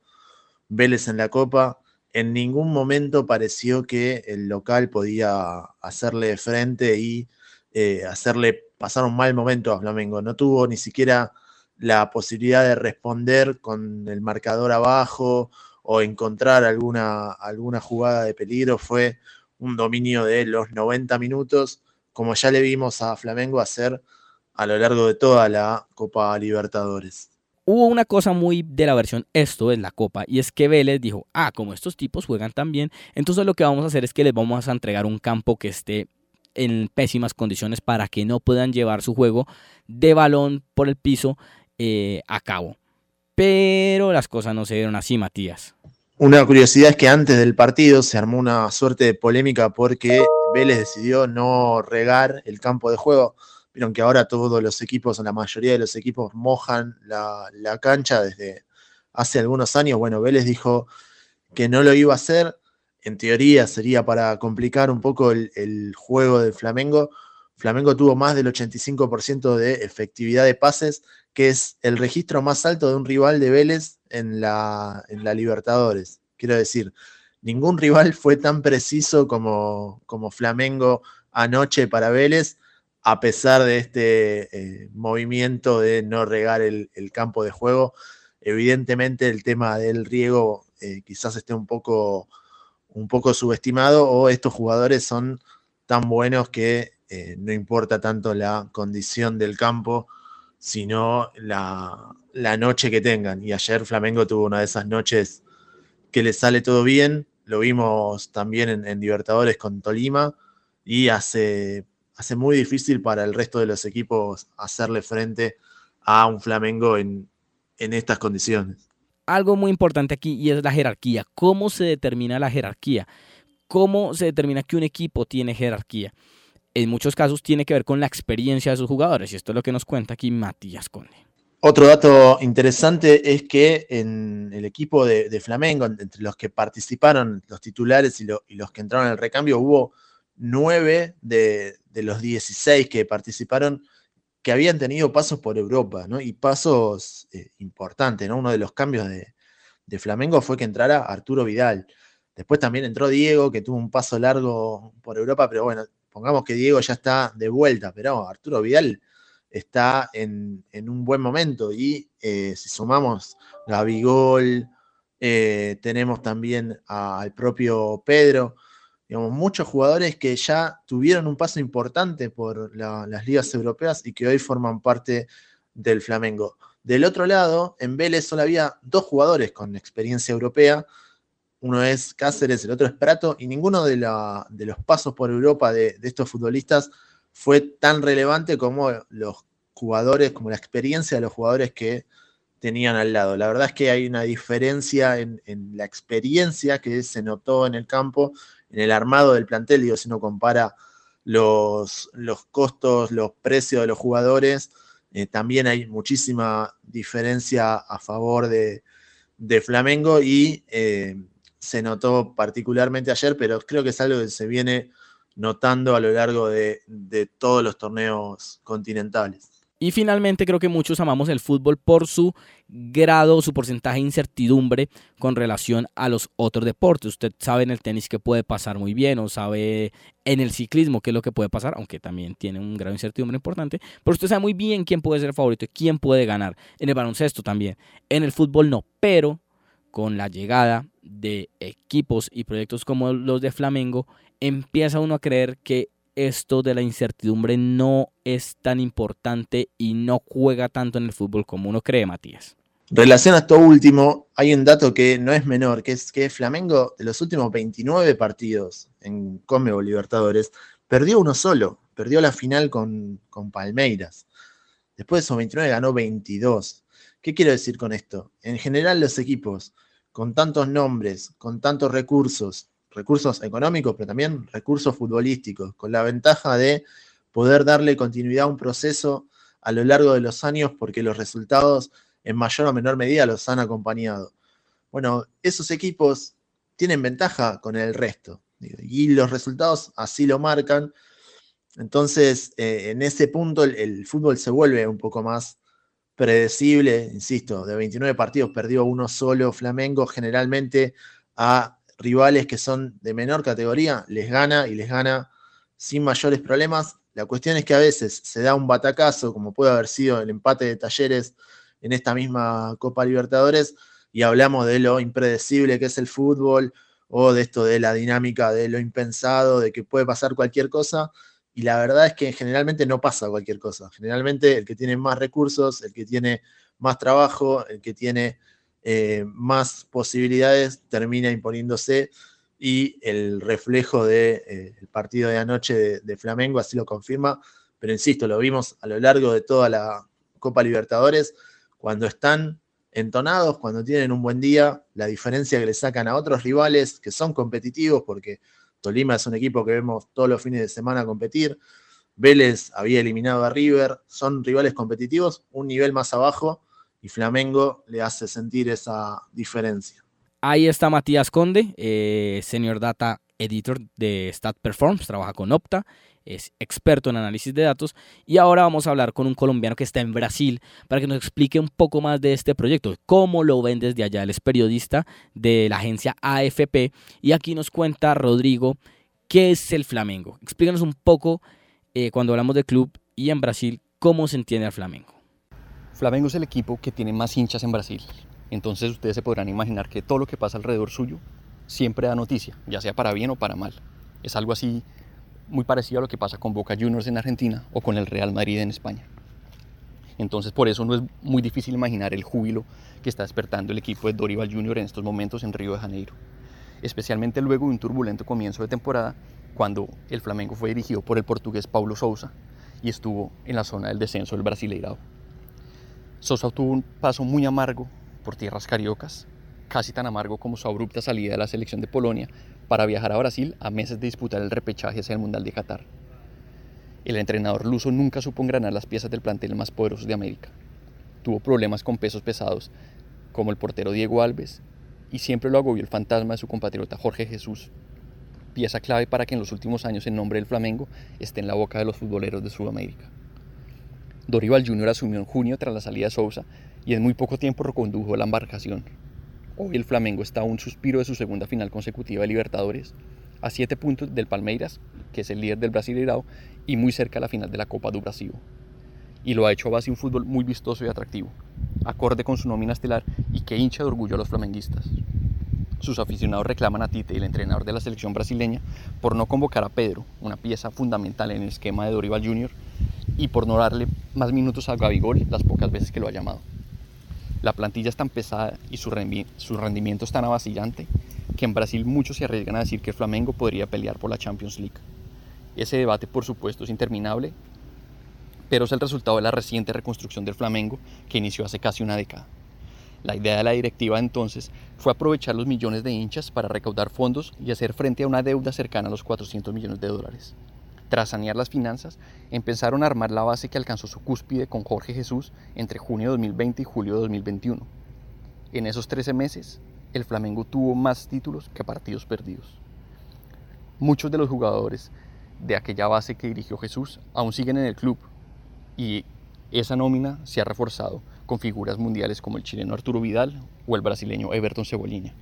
Vélez en la Copa. En ningún momento pareció que el local podía hacerle frente y eh, hacerle pasar un mal momento a Flamengo. No tuvo ni siquiera la posibilidad de responder con el marcador abajo o encontrar alguna, alguna jugada de peligro. Fue un dominio de los 90 minutos, como ya le vimos a Flamengo hacer a lo largo de toda la Copa Libertadores. Hubo una cosa muy de la versión esto es la copa y es que Vélez dijo, ah, como estos tipos juegan tan bien, entonces lo que vamos a hacer es que les vamos a entregar un campo que esté en pésimas condiciones para que no puedan llevar su juego de balón por el piso eh, a cabo. Pero las cosas no se dieron así, Matías. Una curiosidad es que antes del partido se armó una suerte de polémica porque Vélez decidió no regar el campo de juego. Vieron que ahora todos los equipos, o la mayoría de los equipos, mojan la, la cancha desde hace algunos años. Bueno, Vélez dijo que no lo iba a hacer. En teoría sería para complicar un poco el, juego del Flamengo. Flamengo tuvo más del 85% de efectividad de pases, que es el registro más alto de un rival de Vélez en la, en la Libertadores. Quiero decir, ningún rival fue tan preciso como, como Flamengo anoche para Vélez, a pesar de este eh, movimiento de no regar el, campo de juego. Evidentemente el tema del riego eh, quizás esté un poco, un poco subestimado o estos jugadores son tan buenos que eh, no importa tanto la condición del campo, sino la, la, noche que tengan. Y ayer Flamengo tuvo una de esas noches que le sale todo bien. Lo vimos también en, en Libertadores con Tolima y hace, hace muy difícil para el resto de los equipos hacerle frente a un Flamengo en, en estas condiciones. Algo muy importante aquí y es la jerarquía. ¿Cómo se determina la jerarquía? ¿Cómo se determina que un equipo tiene jerarquía? en muchos casos tiene que ver con la experiencia de sus jugadores. Y esto es lo que nos cuenta aquí Matías Conde. Otro dato interesante es que en el equipo de, de Flamengo, entre los que participaron, los titulares y, lo, y, los que entraron en el recambio, hubo nueve de, de, los 16 que participaron que habían tenido pasos por Europa, ¿no? Y pasos eh, importantes, ¿no? Uno de los cambios de, de Flamengo fue que entrara Arturo Vidal. Después también entró Diego, que tuvo un paso largo por Europa, pero bueno, pongamos que Diego ya está de vuelta, pero Arturo Vidal está en, en un buen momento y eh, si sumamos Gabigol, eh, tenemos también al propio Pedro, digamos, muchos jugadores que ya tuvieron un paso importante por la, las ligas europeas y que hoy forman parte del Flamengo. Del otro lado, en Vélez solo había dos jugadores con experiencia europea, uno es Cáceres, el otro es Prato, y ninguno de, los pasos por Europa de, estos futbolistas fue tan relevante como los jugadores, como la experiencia de los jugadores que tenían al lado. La verdad es que hay una diferencia en, en la experiencia que se notó en el campo, en el armado del plantel, digo, si uno compara los, los costos, los precios de los jugadores, eh, también hay muchísima diferencia a favor de, de Flamengo y eh, se notó particularmente ayer, pero creo que es algo que se viene notando a lo largo de, de, todos los torneos continentales. Y finalmente creo que muchos amamos el fútbol por su grado, su porcentaje de incertidumbre con relación a los otros deportes. Usted sabe en el tenis que puede pasar muy bien o sabe en el ciclismo qué es lo que puede pasar, aunque también tiene un grado de incertidumbre importante, pero usted sabe muy bien quién puede ser el favorito y quién puede ganar. En el baloncesto también. En el fútbol no, pero con la llegada de equipos y proyectos como los de Flamengo, empieza uno a creer que esto de la incertidumbre no es tan importante y no juega tanto en el fútbol como uno cree, Matías. Relación a esto último, hay un dato que no es menor, que es que Flamengo de los últimos 29 partidos en Comebo Libertadores perdió uno solo, perdió la final con, con Palmeiras. Después de esos 29 ganó 22. ¿Qué quiero decir con esto? En general los equipos con tantos nombres, con tantos recursos, recursos económicos, pero también recursos futbolísticos, con la ventaja de poder darle continuidad a un proceso a lo largo de los años porque los resultados en mayor o menor medida los han acompañado. Bueno, esos equipos tienen ventaja con el resto y los resultados así lo marcan. Entonces, eh, en ese punto el, el, fútbol se vuelve un poco más predecible, insisto, de 29 partidos perdió uno solo Flamengo, generalmente a rivales que son de menor categoría, les gana y les gana sin mayores problemas. La cuestión es que a veces se da un batacazo, como puede haber sido el empate de talleres en esta misma Copa Libertadores, y hablamos de lo impredecible que es el fútbol, o de esto de la dinámica de lo impensado, de que puede pasar cualquier cosa, y la verdad es que generalmente no pasa cualquier cosa. Generalmente el que tiene más recursos, el que tiene más trabajo, el que tiene eh, más posibilidades, termina imponiéndose y el reflejo del de, eh, partido de anoche de, de, Flamengo así lo confirma. Pero insisto, lo vimos a lo largo de toda la Copa Libertadores, cuando están entonados, cuando tienen un buen día, la diferencia que le sacan a otros rivales que son competitivos, porque Tolima es un equipo que vemos todos los fines de semana competir. Vélez había eliminado a River. Son rivales competitivos, un nivel más abajo, y Flamengo le hace sentir esa diferencia. Ahí está Matías Conde, eh, Senior Data Editor de Stat Performs, trabaja con Opta, es experto en análisis de datos y ahora vamos a hablar con un colombiano que está en Brasil para que nos explique un poco más de este proyecto, cómo lo ven desde allá. Él es periodista de la agencia AFP y aquí nos cuenta Rodrigo qué es el Flamengo. Explícanos un poco eh, cuando hablamos de club y en Brasil cómo se entiende el Flamengo. Flamengo es el equipo que tiene más hinchas en Brasil. Entonces ustedes se podrán imaginar que todo lo que pasa alrededor suyo siempre da noticia, ya sea para bien o para mal. Es algo así muy parecido a lo que pasa con Boca Juniors en Argentina o con el Real Madrid en España. Entonces por eso no es muy difícil imaginar el júbilo que está despertando el equipo de Dorival Junior en estos momentos en Río de Janeiro. Especialmente luego de un turbulento comienzo de temporada cuando el Flamengo fue dirigido por el portugués Paulo Sousa y estuvo en la zona del descenso del Brasileirao. Sousa tuvo un paso muy amargo por tierras cariocas, casi tan amargo como su abrupta salida de la selección de Polonia para viajar a Brasil a meses de disputar el repechaje hacia el Mundial de Qatar. El entrenador luso nunca supo engranar las piezas del plantel más poderoso de América. Tuvo problemas con pesos pesados, como el portero Diego Alves, y siempre lo agobió el fantasma de su compatriota Jorge Jesús, pieza clave para que en los últimos años el nombre del Flamengo esté en la boca de los futboleros de Sudamérica. Dorival Jr. asumió en junio tras la salida de Sousa y en muy poco tiempo recondujo la embarcación, Hoy el Flamengo está a un suspiro de su segunda final consecutiva de Libertadores, a siete puntos del Palmeiras, que es el líder del Brasileirao, y muy cerca a la final de la Copa do Brasil. Y lo ha hecho a base de un fútbol muy vistoso y atractivo, acorde con su nómina estelar y que hincha de orgullo a los flamenguistas. Sus aficionados reclaman a Tite, el entrenador de la selección brasileña, por no convocar a Pedro, una pieza fundamental en el esquema de Dorival Jr., y por no darle más minutos a Gabigol las pocas veces que lo ha llamado. La plantilla es tan pesada y su, rendimiento es tan avasillante que en Brasil muchos se arriesgan a decir que el Flamengo podría pelear por la Champions League. Ese debate, por supuesto, es interminable, pero es el resultado de la reciente reconstrucción del Flamengo que inició hace casi una década. La idea de la directiva entonces fue aprovechar los millones de hinchas para recaudar fondos y hacer frente a una deuda cercana a los 400 millones de dólares. Tras sanear las finanzas, empezaron a armar la base que alcanzó su cúspide con Jorge Jesús entre junio de 2020 y julio de 2021. En esos 13 meses, el Flamengo tuvo más títulos que partidos perdidos. Muchos de los jugadores de aquella base que dirigió Jesús aún siguen en el club y esa nómina se ha reforzado con figuras mundiales como el chileno Arturo Vidal o el brasileño Everton Cebolinha.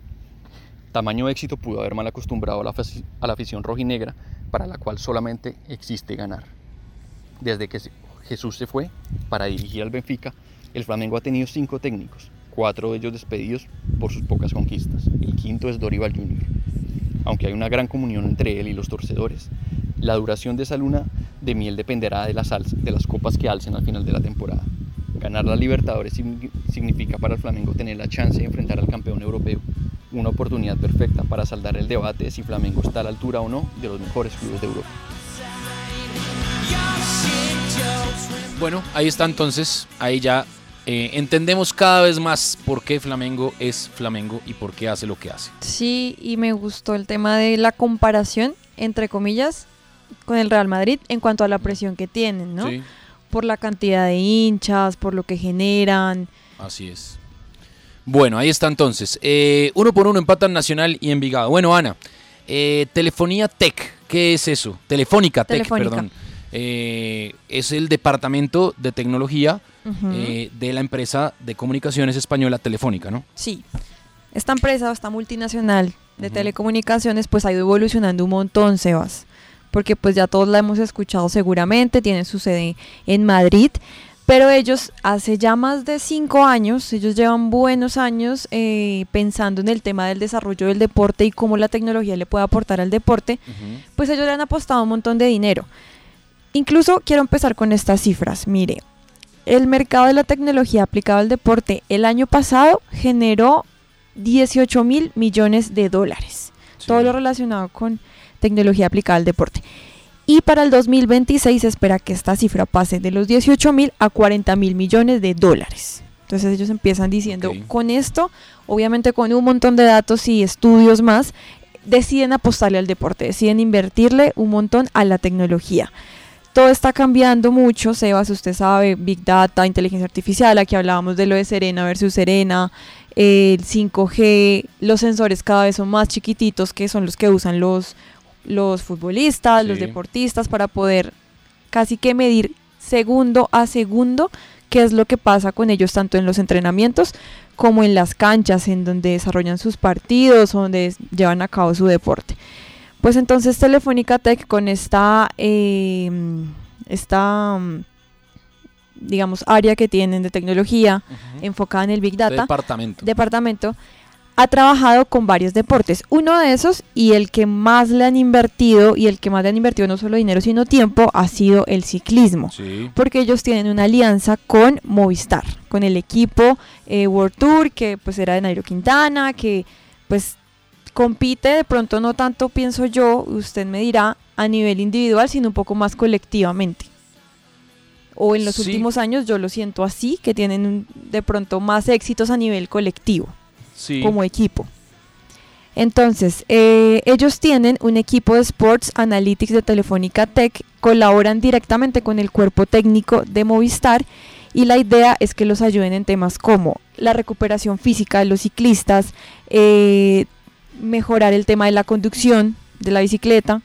Tamaño éxito pudo haber mal acostumbrado a la, afición rojinegra para la cual solamente existe ganar. Desde que Jesús se fue para dirigir al Benfica, el Flamengo ha tenido cinco técnicos, cuatro de ellos despedidos por sus pocas conquistas. El quinto es Dorival Jr. Aunque hay una gran comunión entre él y los torcedores, la duración de esa luna de miel dependerá de las, de las copas que alcen al final de la temporada. Ganar la Libertadores significa para el Flamengo tener la chance de enfrentar al campeón europeo una oportunidad perfecta para saldar el debate de si Flamengo está a la altura o no de los mejores clubes de Europa. Bueno, ahí está entonces, ahí ya eh, entendemos cada vez más por qué Flamengo es Flamengo y por qué hace lo que hace. Sí, y me gustó el tema de la comparación, entre comillas, con el Real Madrid en cuanto a la presión que tienen, ¿no? Sí. Por la cantidad de hinchas, por lo que generan. Así es. Bueno, ahí está entonces. Eh, uno por uno empatan Nacional y Envigado. Bueno, Ana, eh, Telefonía Tech, ¿qué es eso? Telefónica Tech, perdón. Eh, es el departamento de tecnología eh, de la empresa de comunicaciones española Telefónica, ¿no? Sí. Esta empresa, esta multinacional de telecomunicaciones, pues ha ido evolucionando un montón, Sebas. Porque pues ya todos la hemos escuchado seguramente, tienen su sede en Madrid. Pero ellos hace ya más de cinco años, ellos llevan buenos años eh, pensando en el tema del desarrollo del deporte y cómo la tecnología le puede aportar al deporte. Pues ellos le han apostado un montón de dinero. Incluso quiero empezar con estas cifras. Mire, el mercado de la tecnología aplicada al deporte el año pasado generó 18 mil millones de dólares. Todo lo relacionado con tecnología aplicada al deporte. Y para el 2026 se espera que esta cifra pase de los 18 mil a 40 mil millones de dólares. Entonces ellos empiezan diciendo, con esto, obviamente con un montón de datos y estudios más, deciden apostarle al deporte, deciden invertirle un montón a la tecnología. Todo está cambiando mucho, Sebas, usted sabe, Big Data, inteligencia artificial, aquí hablábamos de lo de Serena versus Serena, eh, el 5G, los sensores cada vez son más chiquititos, que son los que usan los, los futbolistas, los deportistas, para poder casi que medir segundo a segundo qué es lo que pasa con ellos tanto en los entrenamientos como en las canchas en donde desarrollan sus partidos donde llevan a cabo su deporte. Pues entonces Telefónica Tech con esta, eh, esta mm, digamos, área que tienen de tecnología enfocada en el Big Data, Departamento. departamento, ha trabajado con varios deportes. Uno de esos y el que más le han invertido y el que más le han invertido no solo dinero sino tiempo ha sido el ciclismo. Sí. Porque ellos tienen una alianza con Movistar, con el equipo eh, World Tour que pues era de Nairo Quintana, que pues compite de pronto no tanto pienso yo, usted me dirá, a nivel individual, sino un poco más colectivamente. O en los Sí. últimos años yo lo siento así, que tienen de pronto más éxitos a nivel colectivo Como equipo. Entonces, eh, ellos tienen un equipo de Sports Analytics de Telefónica Tech, colaboran directamente con el cuerpo técnico de Movistar y la idea es que los ayuden en temas como la recuperación física de los ciclistas, eh, mejorar el tema de la conducción de la bicicleta,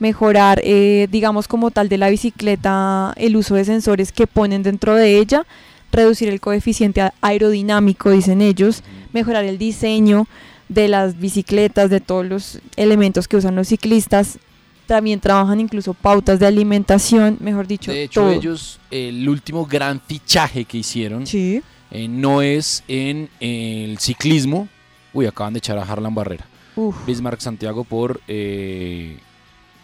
mejorar, eh, digamos como tal de la bicicleta, el uso de sensores que ponen dentro de ella, reducir el coeficiente aerodinámico, dicen ellos, mejorar el diseño de las bicicletas, de todos los elementos que usan los ciclistas. También trabajan incluso pautas de alimentación, mejor dicho, De hecho, todo. ellos, el último gran fichaje que hicieron Sí. eh, no es en el ciclismo. Uy, acaban de echar a Harlan Barrera. Uf. Bismarck Santiago por eh,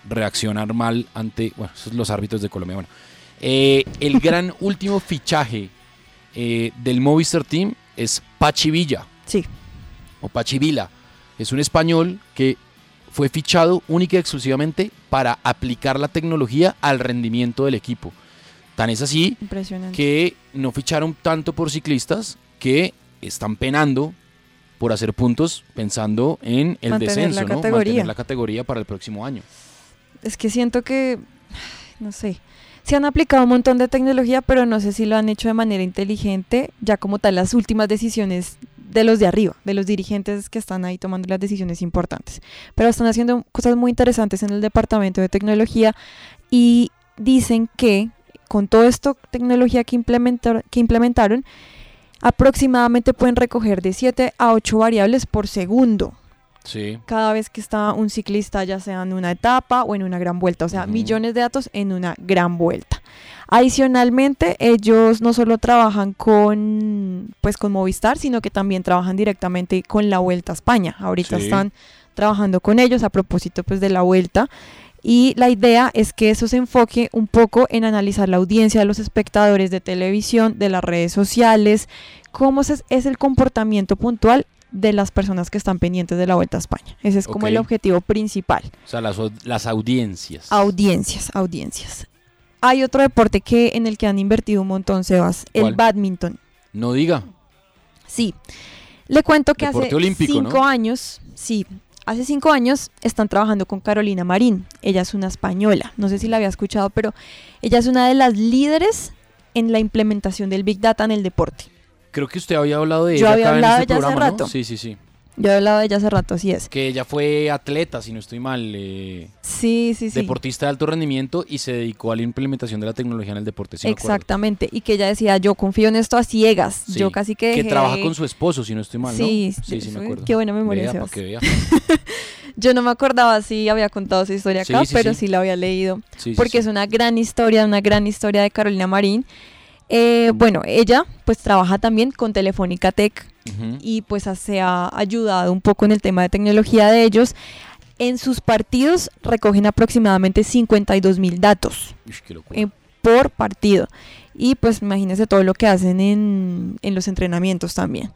reaccionar mal ante bueno, esos los árbitros de Colombia. Bueno, eh, el gran último fichaje eh, del Movistar Team es Pachi Villa. Sí. O Pachi Vila. Es un español que fue fichado única y exclusivamente para aplicar la tecnología al rendimiento del equipo. Tan es así que no ficharon tanto por ciclistas que están penando por hacer puntos pensando en el Mantener descenso, la ¿no? categoría. Mantener la categoría para el próximo año. Es que siento que, no sé, se han aplicado un montón de tecnología, pero no sé si lo han hecho de manera inteligente, ya como tal las últimas decisiones de los de arriba, de los dirigentes que están ahí tomando las decisiones importantes. Pero están haciendo cosas muy interesantes en el departamento de tecnología y dicen que con todo esto tecnología que, que implementaron, aproximadamente pueden recoger de 7 a 8 variables por segundo Sí. cada vez que está un ciclista, ya sea en una etapa o en una gran vuelta, o sea, millones de datos en una gran vuelta. Adicionalmente, ellos no solo trabajan con pues con Movistar, sino que también trabajan directamente con la Vuelta a España. Ahorita Sí. están trabajando con ellos a propósito pues de la Vuelta. Y la idea es que eso se enfoque un poco en analizar la audiencia de los espectadores de televisión, de las redes sociales, cómo es el comportamiento puntual de las personas que están pendientes de la Vuelta a España. Ese es como el objetivo principal. O sea, las, las audiencias. Audiencias, audiencias. hay otro deporte que en el que han invertido un montón, Sebas, el badminton. No diga. Sí. Le cuento que Deporte hace olímpico, cinco ¿no? años, sí, hace cinco años están trabajando con Carolina Marín. Ella es una española. No sé si la había escuchado, pero ella es una de las líderes en la implementación del Big Data en el deporte. Creo que usted había hablado de Yo ella había acá hablado este de ella hace programa, ¿no? rato. Sí, sí, sí. Yo he hablado de ella hace rato, así es. Que ella fue atleta, si no estoy mal, eh, Sí, sí, sí. deportista de alto rendimiento y se dedicó a la implementación de la tecnología en el deporte. sí acuerdo. Exactamente. Y que ella decía, yo confío en esto a ciegas. Sí, Yo casi que... Que dejé- trabaja con su esposo, si no estoy mal, ¿no? Sí, sí, sí, me sí, acuerdo. qué buena memoria, Vea, Sebas. para que vea. Yo no me acordaba si había contado su historia acá, Sí, sí, pero sí. sí. la había leído. Sí, sí, porque sí. es una gran historia, una gran historia de Carolina Marín. Eh, bueno, ella pues trabaja también con Telefónica Tech y pues se ha ayudado un poco en el tema de tecnología de ellos. En sus partidos recogen aproximadamente 52 mil datos Ush, eh, por partido. Y pues imagínense todo lo que hacen en, en los entrenamientos también.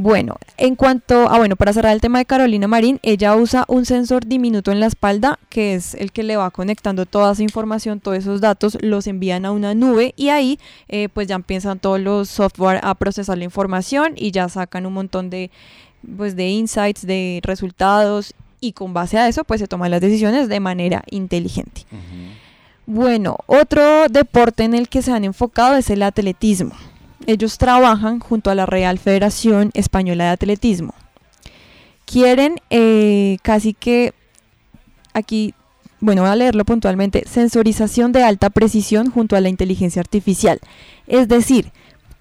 Bueno, en cuanto a, bueno, para cerrar el tema de Carolina Marín, ella usa un sensor diminuto en la espalda, que es el que le va conectando toda esa información, todos esos datos, los envían a una nube y ahí eh, pues ya empiezan todos los software a procesar la información y ya sacan un montón de, pues, de insights, de resultados y con base a eso pues se toman las decisiones de manera inteligente. Bueno, otro deporte en el que se han enfocado es el atletismo. Ellos trabajan junto a la Real Federación Española de Atletismo. Quieren eh, casi que, aquí, bueno, voy a leerlo puntualmente, sensorización de alta precisión junto a la inteligencia artificial. Es decir,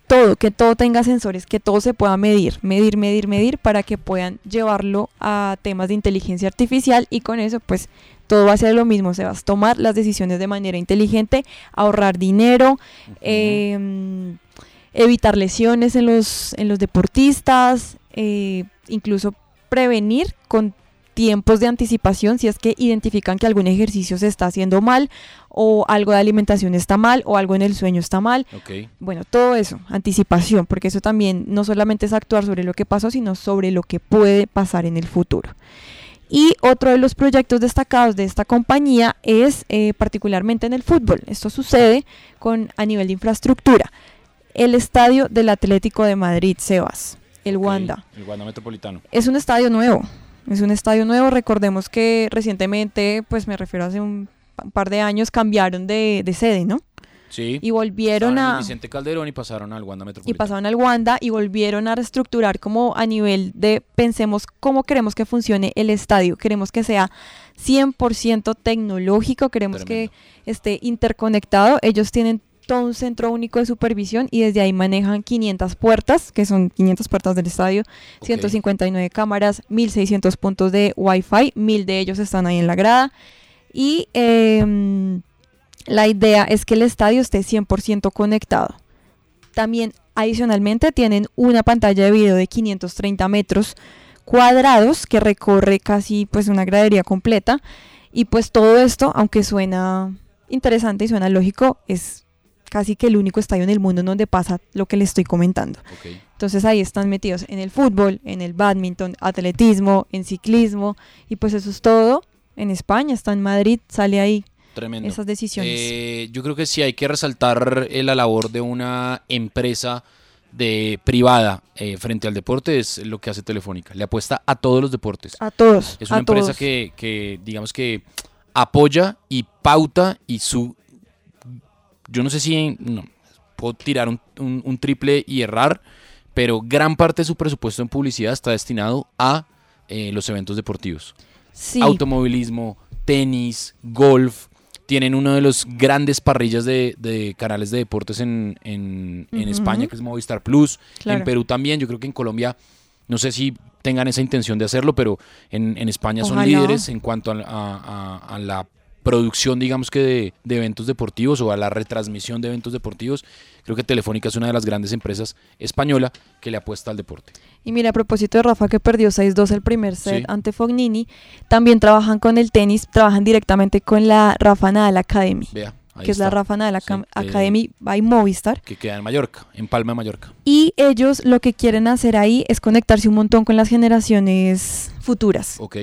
todo, que todo tenga sensores, que todo se pueda medir, medir, medir, medir, para que puedan llevarlo a temas de inteligencia artificial y con eso pues todo va a ser lo mismo, se va a tomar las decisiones de manera inteligente, ahorrar dinero, em, evitar lesiones en los, en los deportistas, eh, incluso prevenir con tiempos de anticipación si es que identifican que algún ejercicio se está haciendo mal o algo de alimentación está mal o algo en el sueño está mal. Ok. Bueno, todo eso, anticipación, porque eso también no solamente es actuar sobre lo que pasó, sino sobre lo que puede pasar en el futuro. Y otro de los proyectos destacados de esta compañía es eh, particularmente en el fútbol. Esto sucede con a nivel de infraestructura. El estadio del Atlético de Madrid, Sebas, el Wanda. El Wanda Metropolitano. Es un estadio nuevo. Es un estadio nuevo. Recordemos que recientemente, pues me refiero hace un pa- par de años, cambiaron de, de sede, ¿no? Sí. Y volvieron Estaban a... Vicente Calderón y pasaron al Wanda y Metropolitano. pasaron al Wanda y volvieron a reestructurar como a nivel de pensemos cómo queremos que funcione el estadio. Queremos que sea 100% tecnológico, queremos que esté interconectado. Ellos tienen todo un centro único de supervisión y desde ahí manejan 500 puertas, que son 500 puertas del estadio, 159 cámaras, 1600 puntos de Wi-Fi, 1000 de ellos están ahí en la grada. Y em, la idea es que el estadio esté 100% conectado. También adicionalmente tienen una pantalla de video de 530 metros cuadrados que recorre casi pues una gradería completa y pues todo esto, aunque suena interesante y suena lógico, es casi que el único estadio en el mundo en donde pasa lo que les estoy comentando. Entonces ahí están metidos en el fútbol, en el badminton, atletismo, en ciclismo y pues eso es todo. En España, está en Madrid, sale ahí Tremendo. esas decisiones. Eh, yo creo que sí hay que resaltar eh, la labor de una empresa de privada eh, frente al deporte es lo que hace Telefónica. Le apuesta a todos los deportes. A todos, Es una empresa que, que, digamos que apoya y pauta y su... Yo no sé si no, puedo tirar un, un- un triple y errar, pero gran parte de su presupuesto en publicidad está destinado a eh, los eventos deportivos. Sí. Automovilismo, tenis, golf. Tienen uno de los grandes parrillas de, de canales de deportes en, en- en Ujú. España, que es Movistar Plus. Claro. En Perú también. Yo creo que en Colombia, no sé si tengan esa intención de hacerlo, pero en, en España son líderes en cuanto a, a- a- a la producción, digamos que de, de eventos deportivos o a la retransmisión de eventos deportivos. Creo que Telefónica es una de las grandes empresas española que le apuesta al deporte. Y mira, a propósito de Rafa que perdió 6-2 el primer set Sí. ante Fognini, también trabajan con el tenis, trabajan directamente con la Rafa Nadal Academy, Vea, que es la. Rafa Nadal Sí, que- Academy by Movistar. que queda en Mallorca, en Palma de Mallorca. Y ellos lo que quieren hacer ahí es conectarse un montón con las generaciones futuras. Ok.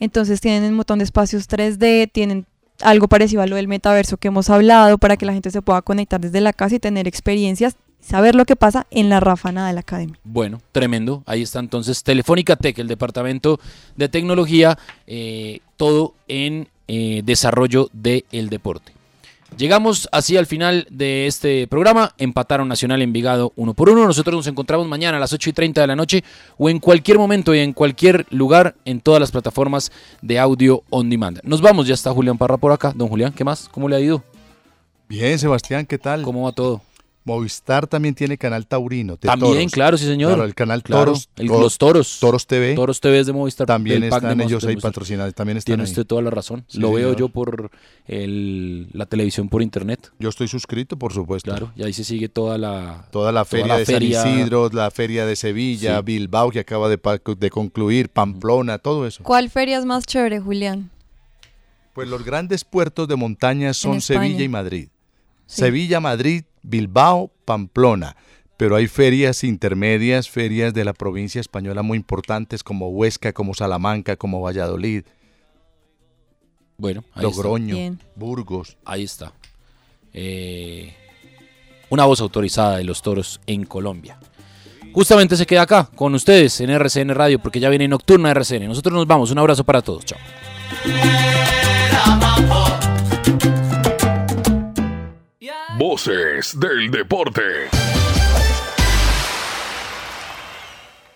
Entonces tienen un montón de espacios 3D, tienen algo parecido a lo del metaverso que hemos hablado, para que la gente se pueda conectar desde la casa y tener experiencias, saber lo que pasa en la Rafana de la Academia. Bueno, tremendo. Ahí está entonces Telefónica Tech, el departamento de tecnología, eh, todo en eh, desarrollo del deporte. Llegamos así al final de este programa. Empataron Nacional Envigado uno por uno. Nosotros nos encontramos mañana a las 8 y 30 de la noche o en cualquier momento y en cualquier lugar en todas las plataformas de audio on demand. Nos vamos, ya está Julián Parra por acá. Don Julián, ¿qué más? ¿Cómo le ha ido? Bien, Sebastián, ¿qué tal? ¿Cómo va todo? Movistar también tiene canal taurino. de También, toros. claro, sí, señor. Claro, el canal Claro, Toros. el- los Toros. Toros TV. Toros TV es de Movistar. También de están ellos ahí patrocinados. También están Tiene ahí. usted toda la razón. Sí, Lo veo yo por el- la televisión por internet. Yo estoy suscrito, por supuesto. Claro, y ahí se sigue toda la... Toda la feria la de feria- San Isidro, la feria de Sevilla, Sí. Bilbao que acaba de, de concluir, Pamplona, todo eso. ¿Cuál feria es más chévere, Julián? Pues los grandes puertos de montaña son. Sevilla y Madrid. Sí. Sevilla, Madrid, Bilbao, Pamplona. Pero hay ferias intermedias, ferias de la provincia española muy importantes como Huesca, como Salamanca, como Valladolid, Bueno, ahí está. Logroño. Burgos. Ahí está. Eh, una voz autorizada de los toros en Colombia. Justamente se queda acá con ustedes en RCN Radio porque ya viene Nocturna RCN. Nosotros nos vamos. Un abrazo para todos. Chao. Voces del deporte.